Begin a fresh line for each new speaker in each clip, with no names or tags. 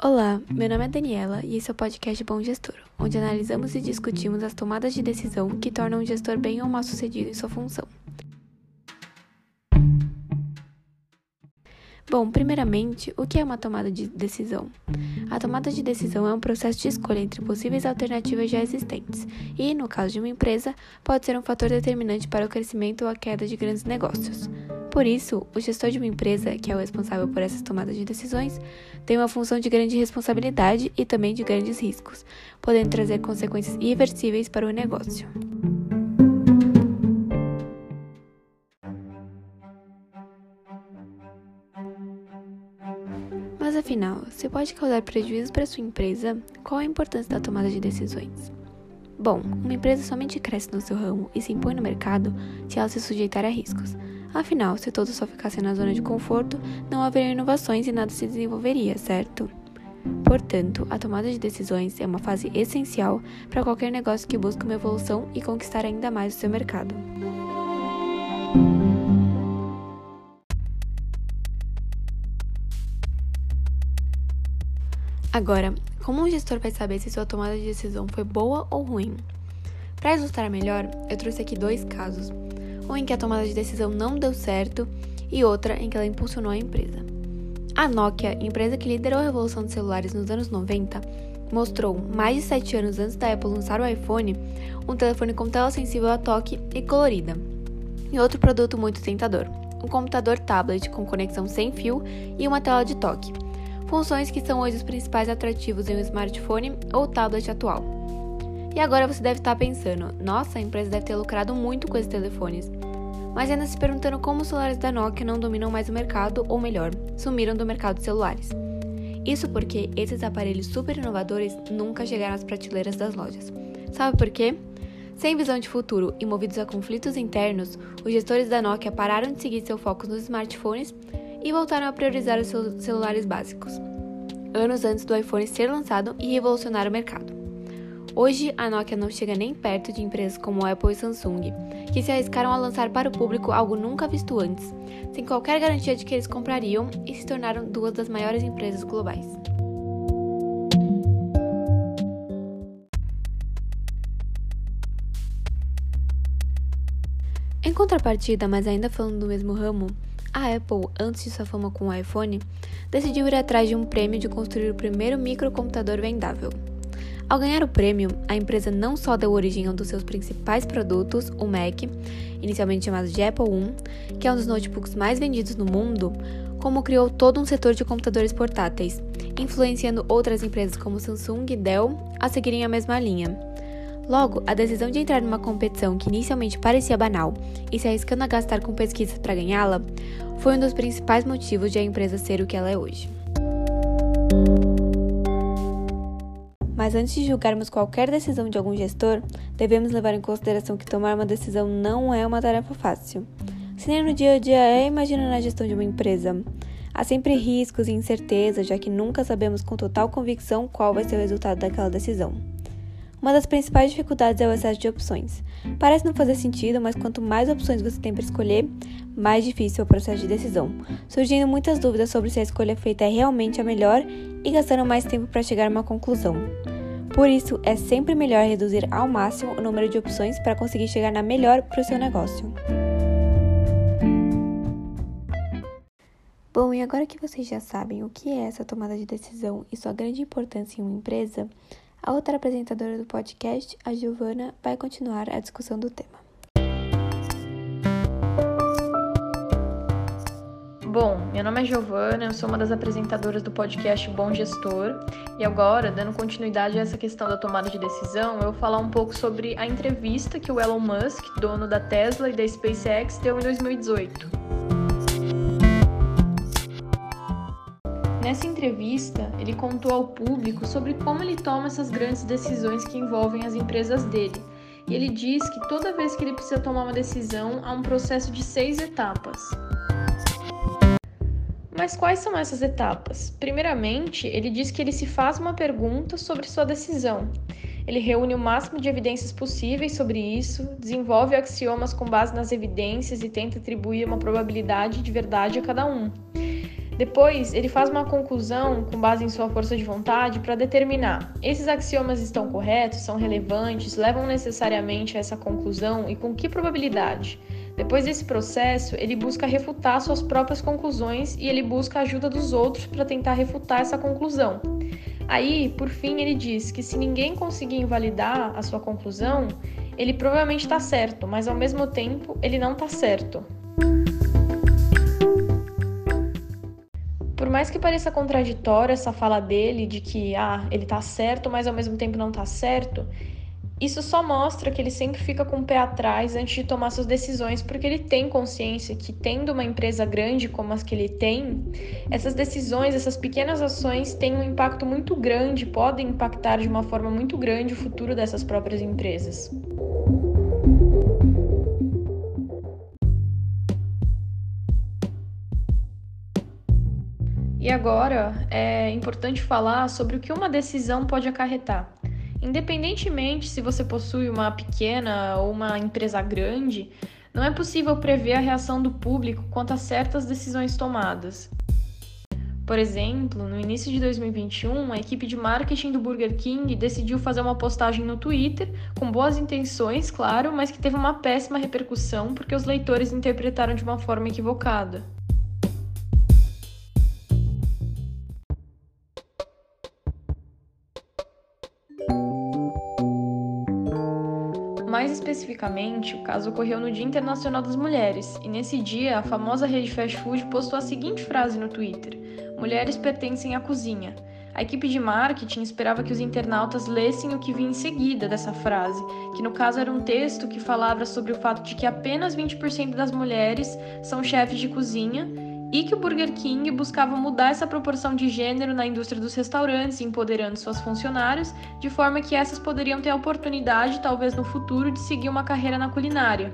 Olá, meu nome é Daniela e esse é o podcast Bom Gestor, onde analisamos e discutimos as tomadas de decisão que tornam um gestor bem ou mal sucedido em sua função. Bom, primeiramente, o que é uma tomada de decisão? A tomada de decisão é um processo de escolha entre possíveis alternativas já existentes e, no caso de uma empresa, pode ser um fator determinante para o crescimento ou a queda de grandes negócios. Por isso, o gestor de uma empresa, que é o responsável por essas tomadas de decisões, tem uma função de grande responsabilidade e também de grandes riscos, podendo trazer consequências irreversíveis para o negócio. Mas afinal, se pode causar prejuízo para sua empresa, qual a importância da tomada de decisões? Bom, uma empresa somente cresce no seu ramo e se impõe no mercado se ela se sujeitar a riscos. Afinal, se todos só ficassem na zona de conforto, não haveria inovações e nada se desenvolveria, certo? Portanto, a tomada de decisões é uma fase essencial para qualquer negócio que busque uma evolução e conquistar ainda mais o seu mercado. Agora, como um gestor vai saber se sua tomada de decisão foi boa ou ruim? Para ilustrar melhor, eu trouxe aqui dois casos: um em que a tomada de decisão não deu certo e outra em que ela impulsionou a empresa. A Nokia, empresa que liderou a revolução de celulares nos anos 90, mostrou, mais de 7 anos antes da Apple lançar o iPhone, um telefone com tela sensível a toque e colorida. E outro produto muito tentador, um computador tablet com conexão sem fio e uma tela de toque funções que são hoje os principais atrativos em um smartphone ou tablet atual. E agora você deve estar pensando, nossa, a empresa deve ter lucrado muito com esses telefones. Mas ainda se perguntando como os celulares da Nokia não dominam mais o mercado, ou melhor, sumiram do mercado de celulares. Isso porque esses aparelhos super inovadores nunca chegaram às prateleiras das lojas. Sabe por quê? Sem visão de futuro e movidos a conflitos internos, os gestores da Nokia pararam de seguir seu foco nos smartphones e voltaram a priorizar os seus celulares básicos, anos antes do iPhone ser lançado e revolucionar o mercado. Hoje, a Nokia não chega nem perto de empresas como Apple e Samsung, que se arriscaram a lançar para o público algo nunca visto antes, sem qualquer garantia de que eles comprariam e se tornaram duas das maiores empresas globais. Em contrapartida, mas ainda falando do mesmo ramo, a Apple, antes de sua fama com o iPhone, decidiu ir atrás de um prêmio de construir o primeiro microcomputador vendável. Ao ganhar o prêmio, a empresa não só deu origem a um dos seus principais produtos, o Mac, inicialmente chamado de Apple I, que é um dos notebooks mais vendidos no mundo, como criou todo um setor de computadores portáteis, influenciando outras empresas como Samsung e Dell a seguirem a mesma linha. Logo, a decisão de entrar numa competição que inicialmente parecia banal e se arriscando a gastar com pesquisas para ganhá-la foi um dos principais motivos de a empresa ser o que ela é hoje. Mas antes de julgarmos qualquer decisão de algum gestor, devemos levar em consideração que tomar uma decisão não é uma tarefa fácil. Se nem no dia a dia é, imagina na gestão de uma empresa. Há sempre riscos e incertezas, já que nunca sabemos com total convicção qual vai ser o resultado daquela decisão. Uma das principais dificuldades é o excesso de opções. Parece não fazer sentido, mas quanto mais opções você tem para escolher, mais difícil é o processo de decisão, surgindo muitas dúvidas sobre se a escolha feita é realmente a melhor e gastando mais tempo para chegar a uma conclusão. Por isso, é sempre melhor reduzir ao máximo o número de opções para conseguir chegar na melhor para o seu negócio. Bom, e agora que vocês já sabem o que é essa tomada de decisão e sua grande importância em uma empresa, a outra apresentadora do podcast, a Giovana, vai continuar a discussão do tema.
Bom, meu nome é Giovana, eu sou uma das apresentadoras do podcast Bom Gestor e agora, dando continuidade a essa questão da tomada de decisão, eu vou falar um pouco sobre a entrevista que o Elon Musk, dono da Tesla e da SpaceX, deu em 2018. Nessa entrevista, ele contou ao público sobre como ele toma essas grandes decisões que envolvem as empresas dele. E ele diz que toda vez que ele precisa tomar uma decisão, há um processo de seis etapas. Mas quais são essas etapas? Primeiramente, ele diz que ele se faz uma pergunta sobre sua decisão. Ele reúne o máximo de evidências possíveis sobre isso, desenvolve axiomas com base nas evidências e tenta atribuir uma probabilidade de verdade a cada um. Depois, ele faz uma conclusão com base em sua força de vontade para determinar: esses axiomas estão corretos, são relevantes, levam necessariamente a essa conclusão e com que probabilidade? Depois desse processo, ele busca refutar suas próprias conclusões e ele busca a ajuda dos outros para tentar refutar essa conclusão. Aí, por fim, ele diz que se ninguém conseguir invalidar a sua conclusão, ele provavelmente está certo, mas ao mesmo tempo ele não está certo. Mais que pareça contraditória essa fala dele de que ah, ele está certo, mas ao mesmo tempo não está certo, isso só mostra que ele sempre fica com o pé atrás antes de tomar suas decisões, porque ele tem consciência que, tendo uma empresa grande como as que ele tem, essas decisões, essas pequenas ações têm um impacto muito grande, podem impactar de uma forma muito grande o futuro dessas próprias empresas. E agora é importante falar sobre o que uma decisão pode acarretar. Independentemente se você possui uma pequena ou uma empresa grande, não é possível prever a reação do público quanto a certas decisões tomadas. Por exemplo, no início de 2021, a equipe de marketing do Burger King decidiu fazer uma postagem no Twitter, com boas intenções, claro, mas que teve uma péssima repercussão porque os leitores interpretaram de uma forma equivocada. Mais especificamente, o caso ocorreu no Dia Internacional das Mulheres, e nesse dia a famosa rede fast food postou a seguinte frase no Twitter: Mulheres pertencem à cozinha. A equipe de marketing esperava que os internautas lessem o que vinha em seguida dessa frase, que no caso era um texto que falava sobre o fato de que apenas 20% das mulheres são chefes de cozinha e que o Burger King buscava mudar essa proporção de gênero na indústria dos restaurantes, empoderando suas funcionários, de forma que essas poderiam ter a oportunidade, talvez no futuro, de seguir uma carreira na culinária.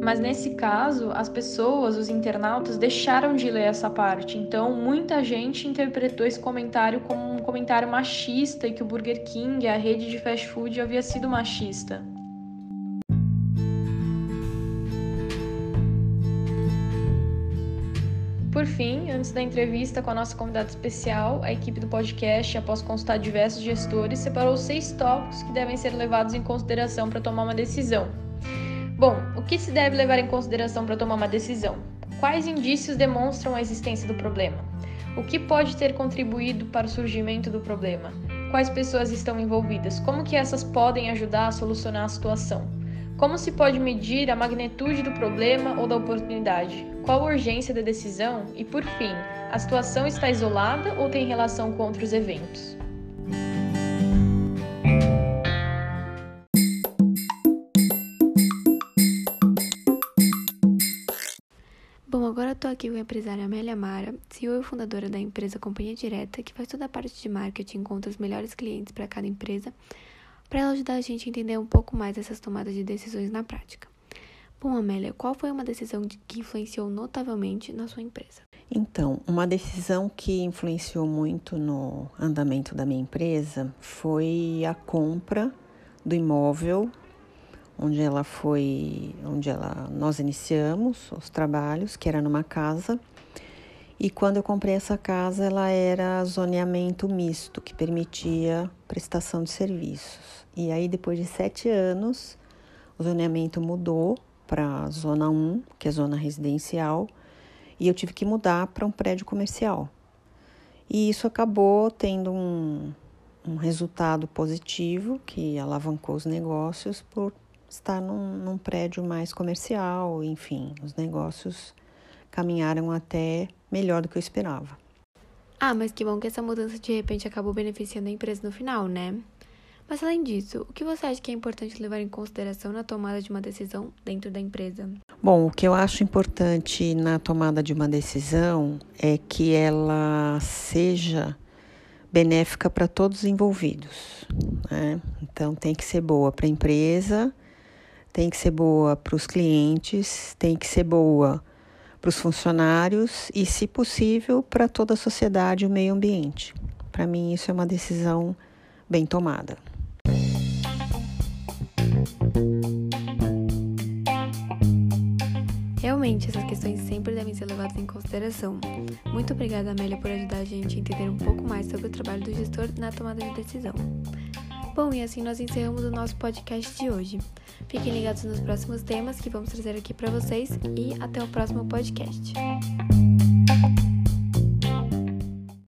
Mas nesse caso, as pessoas, os internautas, deixaram de ler essa parte. Então, muita gente interpretou esse comentário como um comentário machista e que o Burger King, a rede de fast food, havia sido machista. Por fim, antes da entrevista com a nossa convidada especial, a equipe do podcast, após consultar diversos gestores, separou seis tópicos que devem ser levados em consideração para tomar uma decisão. Bom, o que se deve levar em consideração para tomar uma decisão? Quais indícios demonstram a existência do problema? O que pode ter contribuído para o surgimento do problema? Quais pessoas estão envolvidas? Como que essas podem ajudar a solucionar a situação? Como se pode medir a magnitude do problema ou da oportunidade? Qual a urgência da decisão? E, por fim, a situação está isolada ou tem relação com outros eventos?
Bom, agora tô aqui com a empresária Amélia Mara, CEO e fundadora da empresa Companhia Direta, que faz toda a parte de marketing, encontra os melhores clientes para cada empresa para ela ajudar a gente a entender um pouco mais essas tomadas de decisões na prática. Bom, Amélia, qual foi uma decisão que influenciou notavelmente na sua empresa?
Então, uma decisão que influenciou muito no andamento da minha empresa foi a compra do imóvel onde ela foi, onde ela nós iniciamos os trabalhos, que era numa casa e quando eu comprei essa casa, ela era zoneamento misto, que permitia prestação de serviços. E aí, depois de sete anos, o zoneamento mudou para zona 1, que é zona residencial, e eu tive que mudar para um prédio comercial. E isso acabou tendo um, um resultado positivo, que alavancou os negócios por estar num, num prédio mais comercial, enfim, os negócios caminharam até melhor do que eu esperava.
Ah, mas que bom que essa mudança de repente acabou beneficiando a empresa no final, né? Mas além disso, o que você acha que é importante levar em consideração na tomada de uma decisão dentro da empresa?
Bom, o que eu acho importante na tomada de uma decisão é que ela seja benéfica para todos os envolvidos. Né? Então, tem que ser boa para a empresa, tem que ser boa para os clientes, tem que ser boa para os funcionários e, se possível, para toda a sociedade e o meio ambiente. Para mim, isso é uma decisão bem tomada.
Realmente, essas questões sempre devem ser levadas em consideração. Muito obrigada, Amélia, por ajudar a gente a entender um pouco mais sobre o trabalho do gestor na tomada de decisão. Bom, e assim nós encerramos o nosso podcast de hoje. Fiquem ligados nos próximos temas que vamos trazer aqui para vocês e até o próximo podcast.